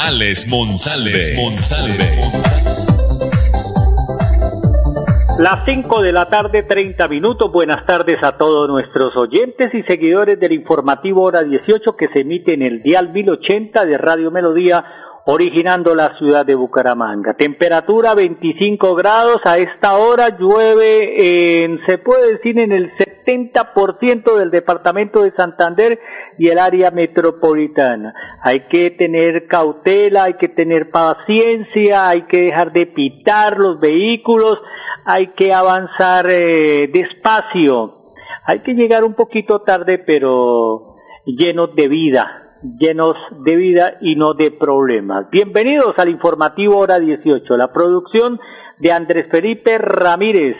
Alex Monsalve. Monsalve. Las 5 de la tarde, 30 minutos. Buenas tardes a todos nuestros oyentes y seguidores del informativo Hora 18 que se emite en el Dial 1080 de Radio Melodía originando la ciudad de Bucaramanga. Temperatura 25 grados, a esta hora llueve, en, se puede decir, en el 70% del departamento de Santander y el área metropolitana. Hay que tener cautela, hay que tener paciencia, hay que dejar de pitar los vehículos, hay que avanzar eh, despacio, hay que llegar un poquito tarde, pero llenos de vida llenos de vida y no de problemas. Bienvenidos al informativo hora 18, la producción de Andrés Felipe Ramírez.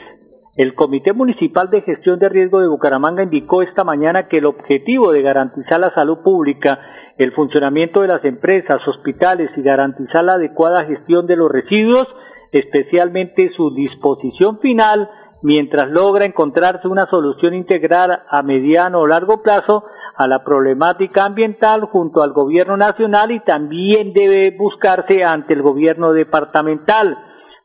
El Comité Municipal de Gestión de Riesgo de Bucaramanga indicó esta mañana que el objetivo de garantizar la salud pública, el funcionamiento de las empresas, hospitales y garantizar la adecuada gestión de los residuos, especialmente su disposición final, mientras logra encontrarse una solución integral a mediano o largo plazo, a la problemática ambiental junto al gobierno nacional y también debe buscarse ante el gobierno departamental.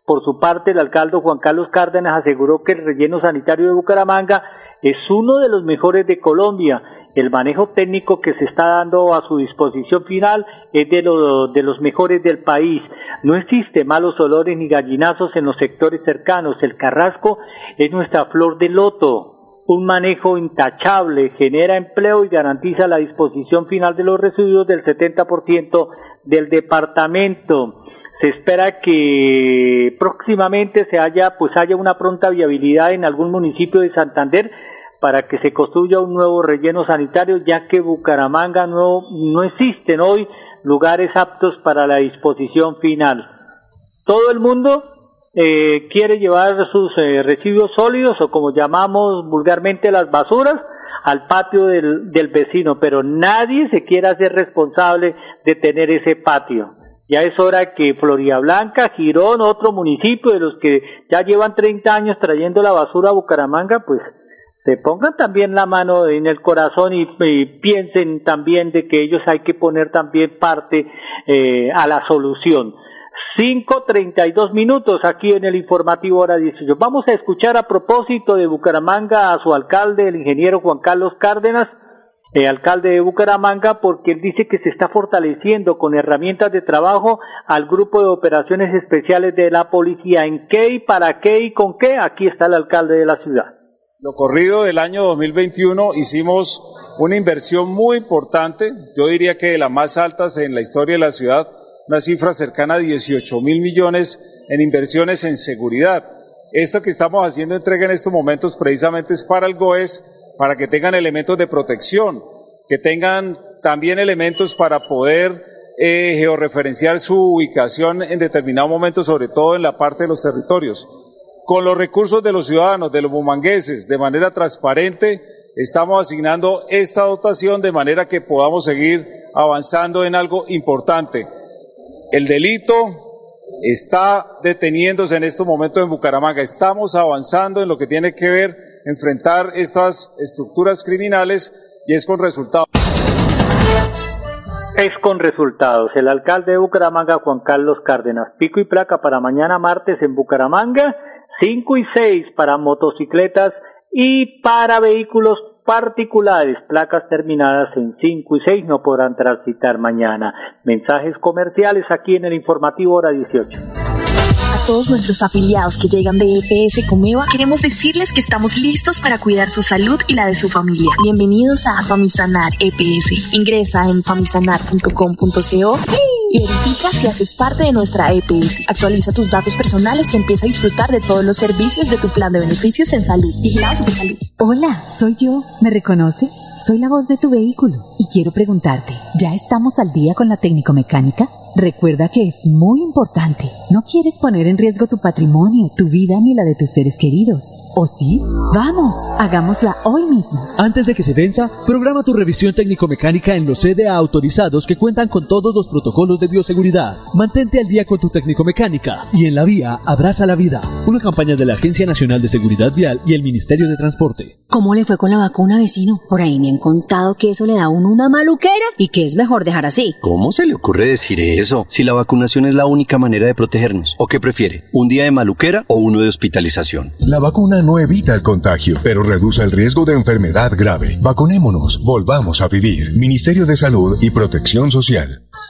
Por su parte, el alcalde Juan Carlos Cárdenas aseguró que el relleno sanitario de Bucaramanga es uno de los mejores de Colombia. El manejo técnico que se está dando a su disposición final es de, de los mejores del país. No existe malos olores ni gallinazos en los sectores cercanos. El carrasco es nuestra flor de loto un manejo intachable, genera empleo y garantiza la disposición final de los residuos del 70% del departamento. Se espera que próximamente se haya, pues haya una pronta viabilidad en algún municipio de Santander para que se construya un nuevo relleno sanitario, ya que Bucaramanga no, no existen hoy lugares aptos para la disposición final. Todo el mundo eh, quiere llevar sus eh, residuos sólidos o como llamamos vulgarmente las basuras al patio del, del vecino, pero nadie se quiere hacer responsable de tener ese patio. Ya es hora que Floria Blanca, Girón, otro municipio de los que ya llevan 30 años trayendo la basura a Bucaramanga, pues se pongan también la mano en el corazón y, piensen también de que ellos hay que poner también parte eh, a la solución. 5.32 minutos aquí en el informativo hora 18. Vamos a escuchar a propósito de Bucaramanga a su alcalde, el ingeniero Juan Carlos Cárdenas, el alcalde de Bucaramanga, porque él dice que se está fortaleciendo con herramientas de trabajo al grupo de operaciones especiales de la policía. ¿En qué y para qué y con qué? Aquí está el alcalde de la ciudad. Lo corrido del año 2021 hicimos una inversión muy importante, yo diría que de las más altas en la historia de la ciudad, una cifra cercana a 18 mil millones en inversiones en seguridad. Esto que estamos haciendo entrega en estos momentos precisamente es para el GOES, para que tengan elementos de protección, que tengan también elementos para poder eh, georreferenciar su ubicación en determinado momento, sobre todo en la parte de los territorios. Con los recursos de los ciudadanos, de los bumangueses, de manera transparente, estamos asignando esta dotación de manera que podamos seguir avanzando en algo importante el delito está deteniéndose en estos momentos en Bucaramanga. Estamos avanzando en lo que tiene que ver enfrentar estas estructuras criminales y es con resultados. Es con resultados. El alcalde de Bucaramanga, Juan Carlos Cárdenas, pico y placa para mañana martes en Bucaramanga, 5 y 6 para motocicletas y para vehículos particulares, placas terminadas en 5 y 6 no podrán transitar mañana. Mensajes comerciales aquí en el informativo hora 18 A todos nuestros afiliados que llegan de EPS Comeva, queremos decirles que estamos listos para cuidar su salud y la de su familia. Bienvenidos a Famisanar EPS. Ingresa en famisanar.com.co verifica si haces parte de nuestra EPS. Actualiza tus datos personales y empieza a disfrutar de todos los servicios de tu plan de beneficios en salud. Vigilados de salud. Hola, soy yo. ¿Me reconoces? Soy la voz de tu vehículo y quiero preguntarte, ¿ya estamos al día con la técnico mecánica? Recuerda que es muy importante. No quieres poner en riesgo tu patrimonio, tu vida ni la de tus seres queridos. ¿O sí? Vamos, hagámosla hoy mismo. Antes de que se venza, programa tu revisión técnico-mecánica en los CDA autorizados que cuentan con todos los protocolos de bioseguridad. Mantente al día con tu técnico-mecánica y en la vía abraza la vida. Una campaña de la Agencia Nacional de Seguridad Vial y el Ministerio de Transporte. ¿Cómo le fue con la vacuna, vecino? Por ahí me han contado que eso le da a uno una maluquera y que es mejor dejar así. ¿Cómo se le ocurre decir eso? Si la vacunación es la única manera de protegernos. ¿O qué prefiere? ¿Un día de maluquera o uno de hospitalización? La vacuna no evita el contagio, pero reduce el riesgo de enfermedad grave. Vacunémonos, volvamos a vivir. Ministerio de Salud y Protección Social.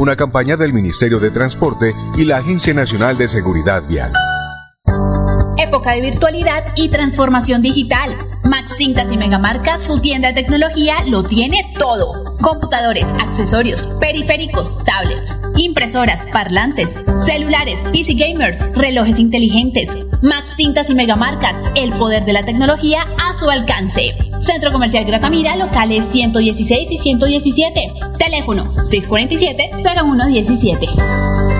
Una campaña del Ministerio de Transporte y la Agencia Nacional de Seguridad Vial. Época de virtualidad y transformación digital. Max Tintas y Megamarcas, su tienda de tecnología, lo tiene todo. Computadores, accesorios, periféricos, tablets, impresoras, parlantes, celulares, PC gamers, relojes inteligentes. Max Tintas y Megamarcas, el poder de la tecnología a su alcance. Centro Comercial Gratamira, locales 116 y 117. Teléfono 647-0117.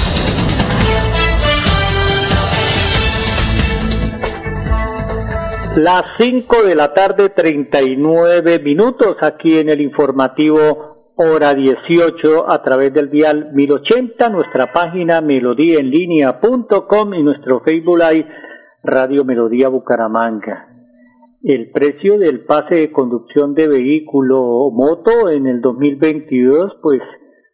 Las 5 de la tarde, 39 minutos aquí en el informativo hora 18 a través del dial 1080, nuestra página melodíaenlínea.com y nuestro Facebook Live Radio Melodía Bucaramanga. El precio del pase de conducción de vehículo o moto en el 2022 pues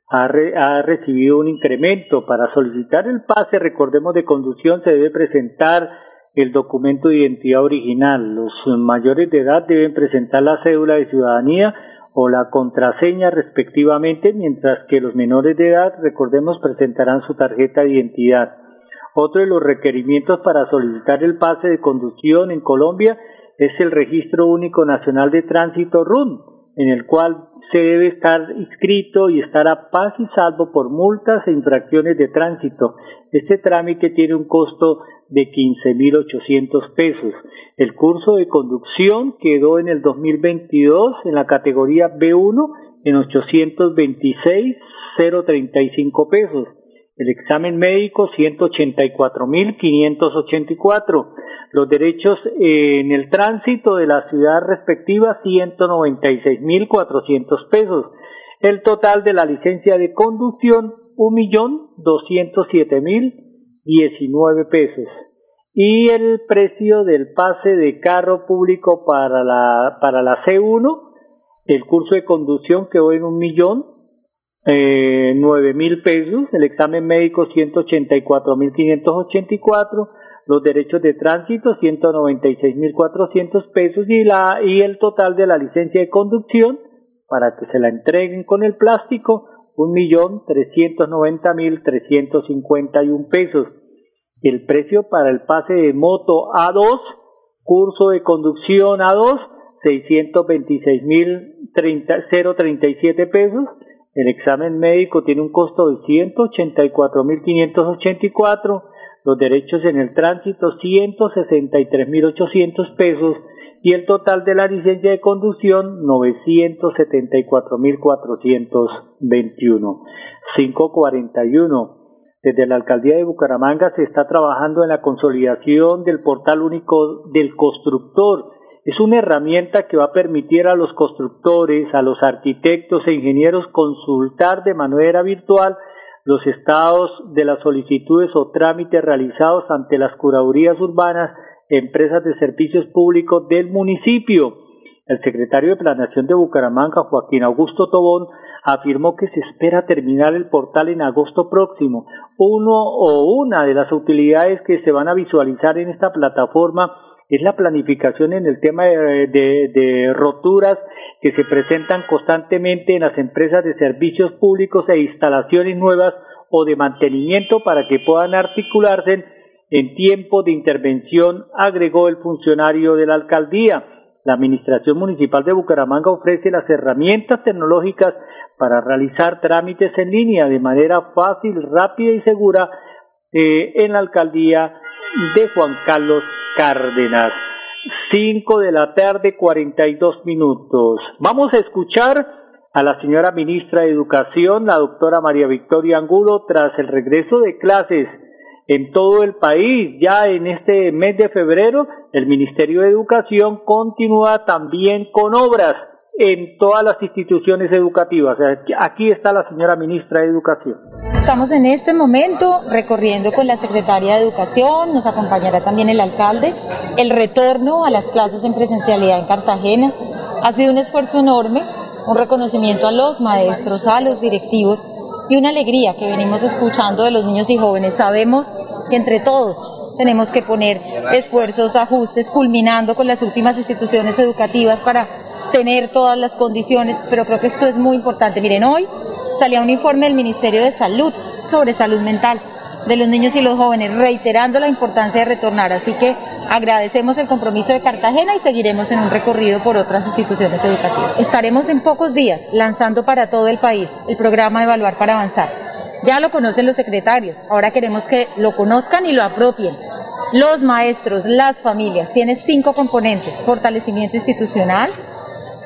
ha, ha recibido un incremento. Para solicitar el pase, recordemos de conducción, se debe presentar el documento de identidad original. Los mayores de edad deben presentar la cédula de ciudadanía o la contraseña respectivamente, mientras que los menores de edad, recordemos, presentarán su tarjeta de identidad. Otro de los requerimientos para solicitar el pase de conducción en Colombia es el Registro Único Nacional de Tránsito RUN, en el cual se debe estar inscrito y estar a paz y salvo por multas e infracciones de tránsito. Este trámite tiene un costo de 15.800 pesos. El curso de conducción quedó en el 2022 en la categoría B1 en 826.035 pesos. El examen médico 184.584. Los derechos en el tránsito de la ciudad respectiva 196.400 pesos. El total de la licencia de conducción 1.207.019 pesos. Y el precio del pase de carro público para la, para la C1, el curso de conducción quedó en un millón eh, nueve mil pesos, el examen médico ciento ochenta y cuatro mil quinientos ochenta y cuatro, los derechos de tránsito ciento noventa y seis mil cuatrocientos pesos y la y el total de la licencia de conducción para que se la entreguen con el plástico un millón trescientos noventa mil trescientos cincuenta y un pesos el precio para el pase de moto A2, curso de conducción A2, 626.037 pesos. El examen médico tiene un costo de 184.584. Los derechos en el tránsito 163.800 pesos y el total de la licencia de conducción 974.421. 541 desde la alcaldía de Bucaramanga se está trabajando en la consolidación del portal único del constructor. Es una herramienta que va a permitir a los constructores, a los arquitectos e ingenieros consultar de manera virtual los estados de las solicitudes o trámites realizados ante las curadurías urbanas, empresas de servicios públicos del municipio. El secretario de Planeación de Bucaramanga, Joaquín Augusto Tobón, afirmó que se espera terminar el portal en agosto próximo. Uno o una de las utilidades que se van a visualizar en esta plataforma es la planificación en el tema de, roturas que se presentan constantemente en las empresas de servicios públicos e instalaciones nuevas o de mantenimiento para que puedan articularse en tiempo de intervención, agregó el funcionario de la alcaldía. La Administración Municipal de Bucaramanga ofrece las herramientas tecnológicas para realizar trámites en línea de manera fácil, rápida y segura eh, en la alcaldía de Juan Carlos Cárdenas. 5 de la tarde, 42 minutos. Vamos a escuchar a la señora ministra de Educación, la doctora María Victoria Angulo, tras el regreso de clases en todo el país. Ya en este mes de febrero, el Ministerio de Educación continúa también con obras en todas las instituciones educativas. Aquí está la señora ministra de Educación. Estamos en este momento recorriendo con la secretaria de Educación, nos acompañará también el alcalde, el retorno a las clases en presencialidad en Cartagena. Ha sido un esfuerzo enorme, un reconocimiento a los maestros, a los directivos y una alegría que venimos escuchando de los niños y jóvenes. Sabemos que entre todos tenemos que poner esfuerzos, ajustes, culminando con las últimas instituciones educativas para tener todas las condiciones, pero creo que esto es muy importante. Miren, hoy salía un informe del Ministerio de Salud sobre salud mental de los niños y los jóvenes, reiterando la importancia de retornar. Así que agradecemos el compromiso de Cartagena y seguiremos en un recorrido por otras instituciones educativas. Estaremos en pocos días lanzando para todo el país el programa Evaluar para Avanzar. Ya lo conocen los secretarios, ahora queremos que lo conozcan y lo apropien. Los maestros, las familias, tiene cinco componentes, fortalecimiento institucional,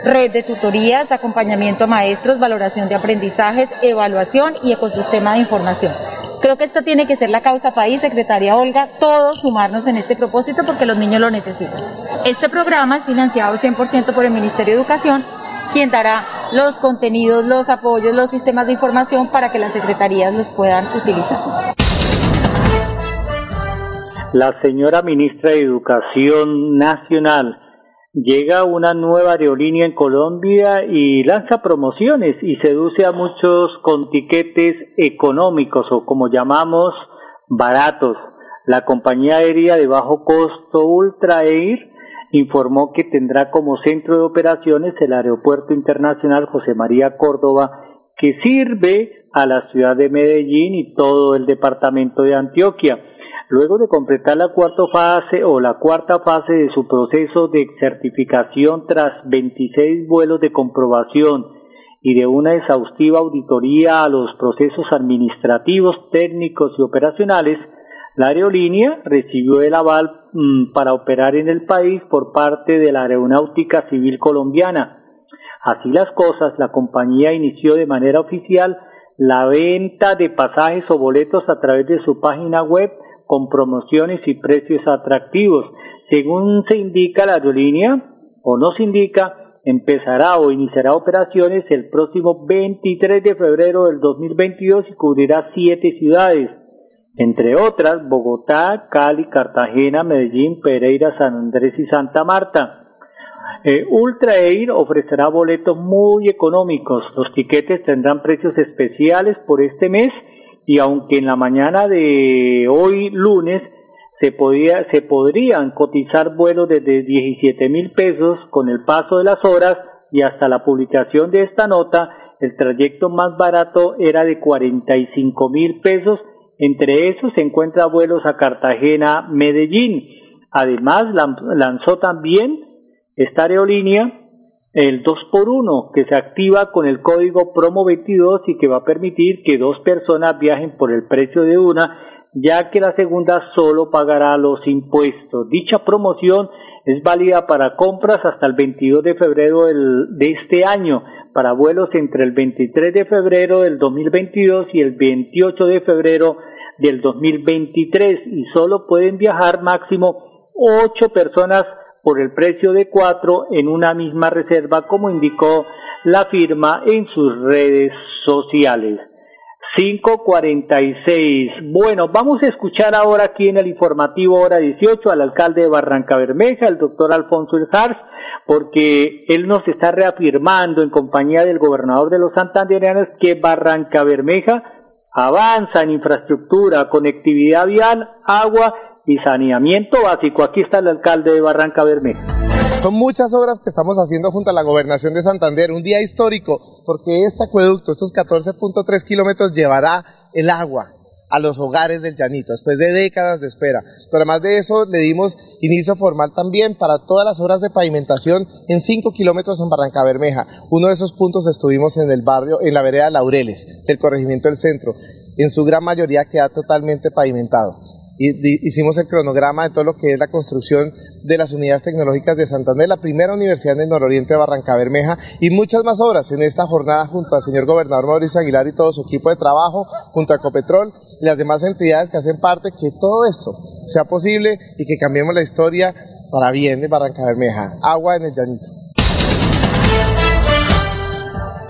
red de tutorías, acompañamiento a maestros, valoración de aprendizajes, evaluación y ecosistema de información. Creo que esta tiene que ser la causa país, secretaria Olga, todos sumarnos en este propósito porque los niños lo necesitan. Este programa es financiado 100% por el Ministerio de Educación, quien dará los contenidos, los apoyos, los sistemas de información para que las secretarías los puedan utilizar. La señora ministra de Educación Nacional llega una nueva aerolínea en Colombia y lanza promociones y seduce a muchos con tiquetes económicos o como llamamos baratos. La compañía aérea de bajo costo Ultra Air informó que tendrá como centro de operaciones el Aeropuerto Internacional José María Córdoba, que sirve a la ciudad de Medellín y todo el departamento de Antioquia. Luego de completar la cuarta fase o la cuarta fase de su proceso de certificación tras 26 vuelos de comprobación y de una exhaustiva auditoría a los procesos administrativos, técnicos y operacionales, la aerolínea recibió el aval mm, para operar en el país por parte de la Aeronáutica Civil Colombiana. Así las cosas, la compañía inició de manera oficial la venta de pasajes o boletos a través de su página web con promociones y precios atractivos. Según se indica la aerolínea, o no se indica, empezará o iniciará operaciones el próximo 23 de febrero del 2022 y cubrirá siete ciudades, entre otras Bogotá, Cali, Cartagena, Medellín, Pereira, San Andrés y Santa Marta. Eh, Ultra Air ofrecerá boletos muy económicos. Los tiquetes tendrán precios especiales por este mes y aunque en la mañana de hoy lunes se, podía, se podrían cotizar vuelos desde 17 mil pesos con el paso de las horas y hasta la publicación de esta nota, el trayecto más barato era de 45 mil pesos, entre esos se encuentra vuelos a Cartagena, Medellín. Además lanzó también esta aerolínea el 2 por 1 que se activa con el código promo 22 y que va a permitir que dos personas viajen por el precio de una ya que la segunda solo pagará los impuestos. Dicha promoción es válida para compras hasta el 22 de febrero de este año, para vuelos entre el 23 de febrero del 2022 y el 28 de febrero del 2023 y solo pueden viajar máximo ocho personas por el precio de cuatro en una misma reserva, como indicó la firma en sus redes sociales. 546. Bueno, vamos a escuchar ahora aquí en el informativo hora 18 al alcalde de Barranca Bermeja, el doctor Alfonso Elzars, porque él nos está reafirmando en compañía del gobernador de los santandereanos que Barranca Bermeja avanza en infraestructura, conectividad vial, agua y saneamiento básico. Aquí está el alcalde de Barranca Bermeja. Son muchas obras que estamos haciendo junto a la gobernación de Santander, un día histórico, porque este acueducto, estos 14.3 kilómetros, llevará el agua a los hogares del Llanito, después de décadas de espera. Pero además de eso, le dimos inicio formal también para todas las obras de pavimentación en 5 kilómetros en Barranca Bermeja. Uno de esos puntos estuvimos en el barrio, en la vereda Laureles, del corregimiento del centro. En su gran mayoría queda totalmente pavimentado hicimos el cronograma de todo lo que es la construcción de las unidades tecnológicas de Santander, la primera universidad en el nororiente de Barranca Bermeja y muchas más obras en esta jornada junto al señor gobernador Mauricio Aguilar y todo su equipo de trabajo, junto a Ecopetrol y las demás entidades que hacen parte, que todo esto sea posible y que cambiemos la historia para bien de Barranca Bermeja. Agua en el llanito.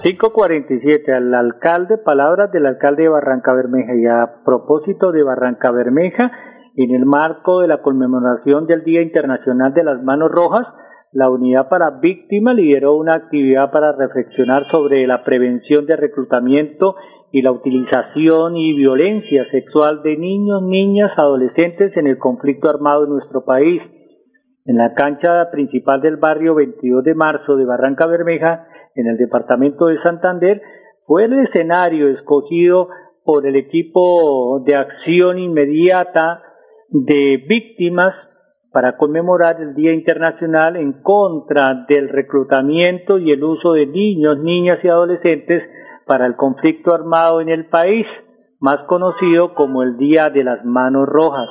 547 al alcalde, palabras del alcalde de Barranca Bermeja y a propósito de Barranca Bermeja, en el marco de la conmemoración del Día Internacional de las Manos Rojas, la Unidad para Víctimas lideró una actividad para reflexionar sobre la prevención de reclutamiento y la utilización y violencia sexual de niños, niñas, adolescentes en el conflicto armado en nuestro país. En la cancha principal del barrio 22 de marzo de Barranca Bermeja, en el departamento de Santander, fue el escenario escogido por el equipo de acción inmediata de víctimas para conmemorar el Día Internacional en contra del reclutamiento y el uso de niños, niñas y adolescentes para el conflicto armado en el país, más conocido como el Día de las Manos Rojas.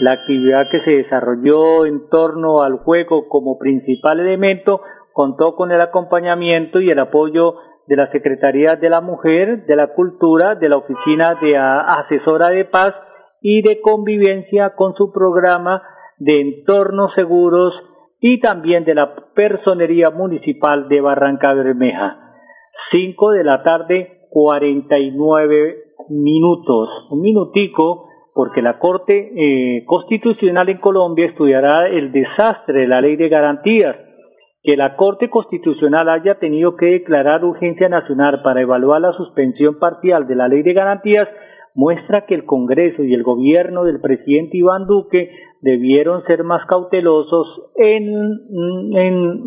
La actividad que se desarrolló en torno al juego como principal elemento contó con el acompañamiento y el apoyo de la Secretaría de la Mujer, de la Cultura, de la Oficina de Asesora de Paz y de Convivencia con su programa de entornos seguros y también de la Personería Municipal de Barranca Bermeja. 5 de la tarde, 49 minutos. Un minutico, porque la Corte eh, Constitucional en Colombia estudiará el desastre de la ley de garantías. Que la Corte Constitucional haya tenido que declarar urgencia nacional para evaluar la suspensión parcial de la ley de garantías muestra que el Congreso y el gobierno del presidente Iván Duque debieron ser más cautelosos en,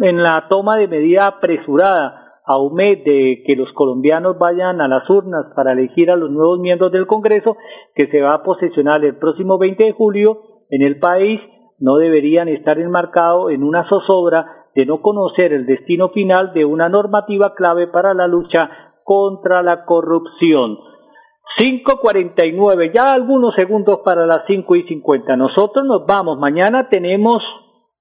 en, la toma de medida apresurada a un mes de que los colombianos vayan a las urnas para elegir a los nuevos miembros del Congreso que se va a posesionar el próximo 20 de julio en el país no deberían estar enmarcados en una zozobra de no conocer el destino final de una normativa clave para la lucha contra la corrupción. 5.49, ya algunos segundos para las 5 y 50. Nosotros nos vamos. Mañana tenemos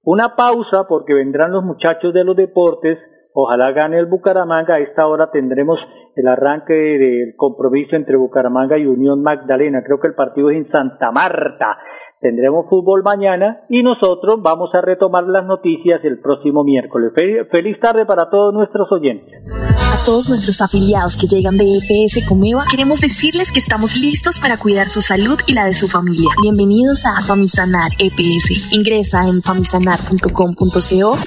una pausa porque vendrán los muchachos de los deportes. Ojalá gane el Bucaramanga. A esta hora tendremos el arranque del compromiso entre Bucaramanga y Unión Magdalena. Creo que el partido es en Santa Marta. Tendremos fútbol mañana y nosotros vamos a retomar las noticias el próximo miércoles. Feliz tarde para todos nuestros oyentes. A todos nuestros afiliados que llegan de EPS Comeva, queremos decirles que estamos listos para cuidar su salud y la de su familia. Bienvenidos a Famisanar EPS. Ingresa en famisanar.com.co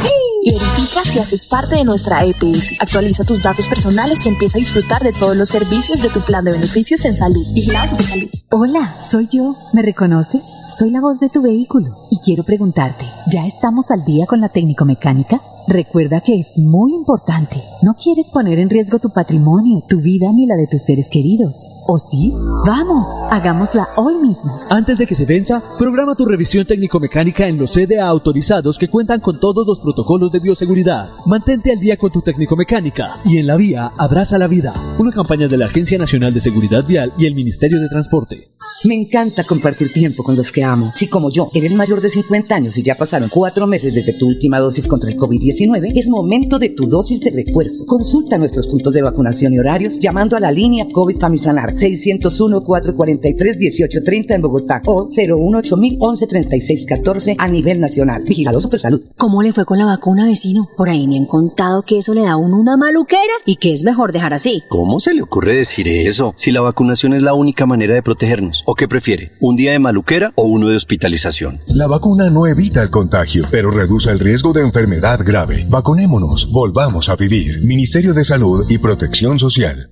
verifica si haces parte de nuestra EPS. Actualiza tus datos personales y empieza a disfrutar de todos los servicios de tu plan de beneficios en salud. Vigilados de salud. Hola, soy yo. ¿Me reconoces? Soy la voz de tu vehículo y quiero preguntarte, ¿ya estamos al día con la técnico mecánica? Recuerda que es muy importante. No quieres poner en riesgo tu patrimonio, tu vida ni la de tus seres queridos. ¿O sí? Vamos, hagámosla hoy mismo. Antes de que se venza, programa tu revisión técnico-mecánica en los CDA autorizados que cuentan con todos los protocolos de bioseguridad. Mantente al día con tu técnico-mecánica y en la vía abraza la vida. Una campaña de la Agencia Nacional de Seguridad Vial y el Ministerio de Transporte. Me encanta compartir tiempo con los que amo. Si como yo eres mayor de 50 años y ya pasaron cuatro meses desde tu última dosis contra el COVID-19, es momento de tu dosis de refuerzo. Consulta nuestros puntos de vacunación y horarios llamando a la línea COVID Famisanar 601-443-1830 en Bogotá o 018 113614 a nivel nacional. Vigilado Salud. ¿Cómo le fue con la vacuna, vecino? Por ahí me han contado que eso le da a uno una maluquera y que es mejor dejar así. ¿Cómo se le ocurre decir eso? Si la vacunación es la única manera de protegernos. ¿O qué prefiere? ¿Un día de maluquera o uno de hospitalización? La vacuna no evita el contagio, pero reduce el riesgo de enfermedad grave. Vacunémonos, volvamos a vivir. Ministerio de Salud y Protección Social.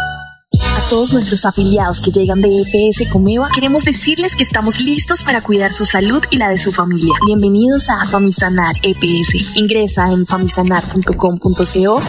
Todos nuestros afiliados que llegan de EPS Comeva, queremos decirles que estamos listos para cuidar su salud y la de su familia. Bienvenidos a Famisanar EPS. Ingresa en famisanar.com.co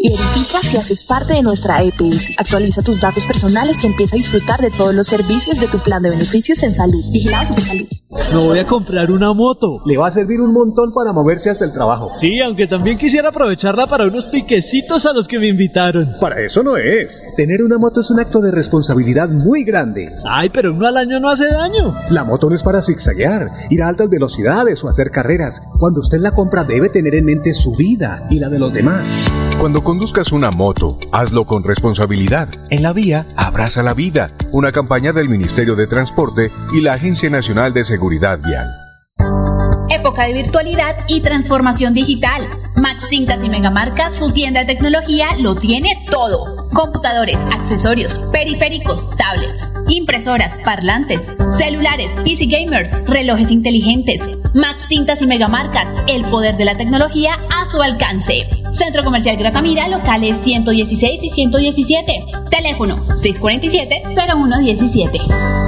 y verifica si haces parte de nuestra EPS. Actualiza tus datos personales y empieza a disfrutar de todos los servicios de tu plan de beneficios en salud. Vigilado Salud. Me voy a comprar una moto. Le va a servir un montón para moverse hasta el trabajo. Sí, aunque también quisiera aprovecharla para unos piquecitos a los que me invitaron. Para eso no es. Tener una moto es un acto de responsabilidad muy grande. Ay, pero uno al año no hace daño. La moto no es para zigzaguear, ir a altas velocidades o hacer carreras. Cuando usted la compra debe tener en mente su vida y la de los demás. Cuando conduzcas una moto, hazlo con responsabilidad. En la vía, abraza la vida. Una campaña del Ministerio de Transporte y la Agencia Nacional de Seguridad Vial. Época de virtualidad y transformación digital. Max Tintas y Megamarcas, su tienda de tecnología, lo tiene todo. Computadores, accesorios, periféricos, tablets, impresoras, parlantes, celulares, PC gamers, relojes inteligentes. Max Tintas y Megamarcas, el poder de la tecnología a su alcance. Centro Comercial Gratamira, locales 116 y 117. Teléfono 647-0117.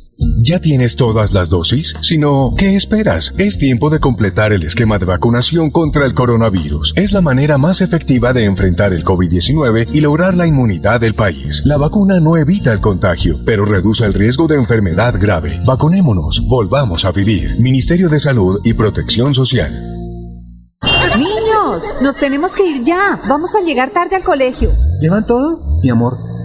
¿Ya tienes todas las dosis? Si no, ¿qué esperas? Es tiempo de completar el esquema de vacunación contra el coronavirus. Es la manera más efectiva de enfrentar el COVID-19 y lograr la inmunidad del país. La vacuna no evita el contagio, pero reduce el riesgo de enfermedad grave. Vacunémonos, volvamos a vivir. Ministerio de Salud y Protección Social. Niños, nos tenemos que ir ya. Vamos a llegar tarde al colegio. ¿Llevan todo? Mi amor.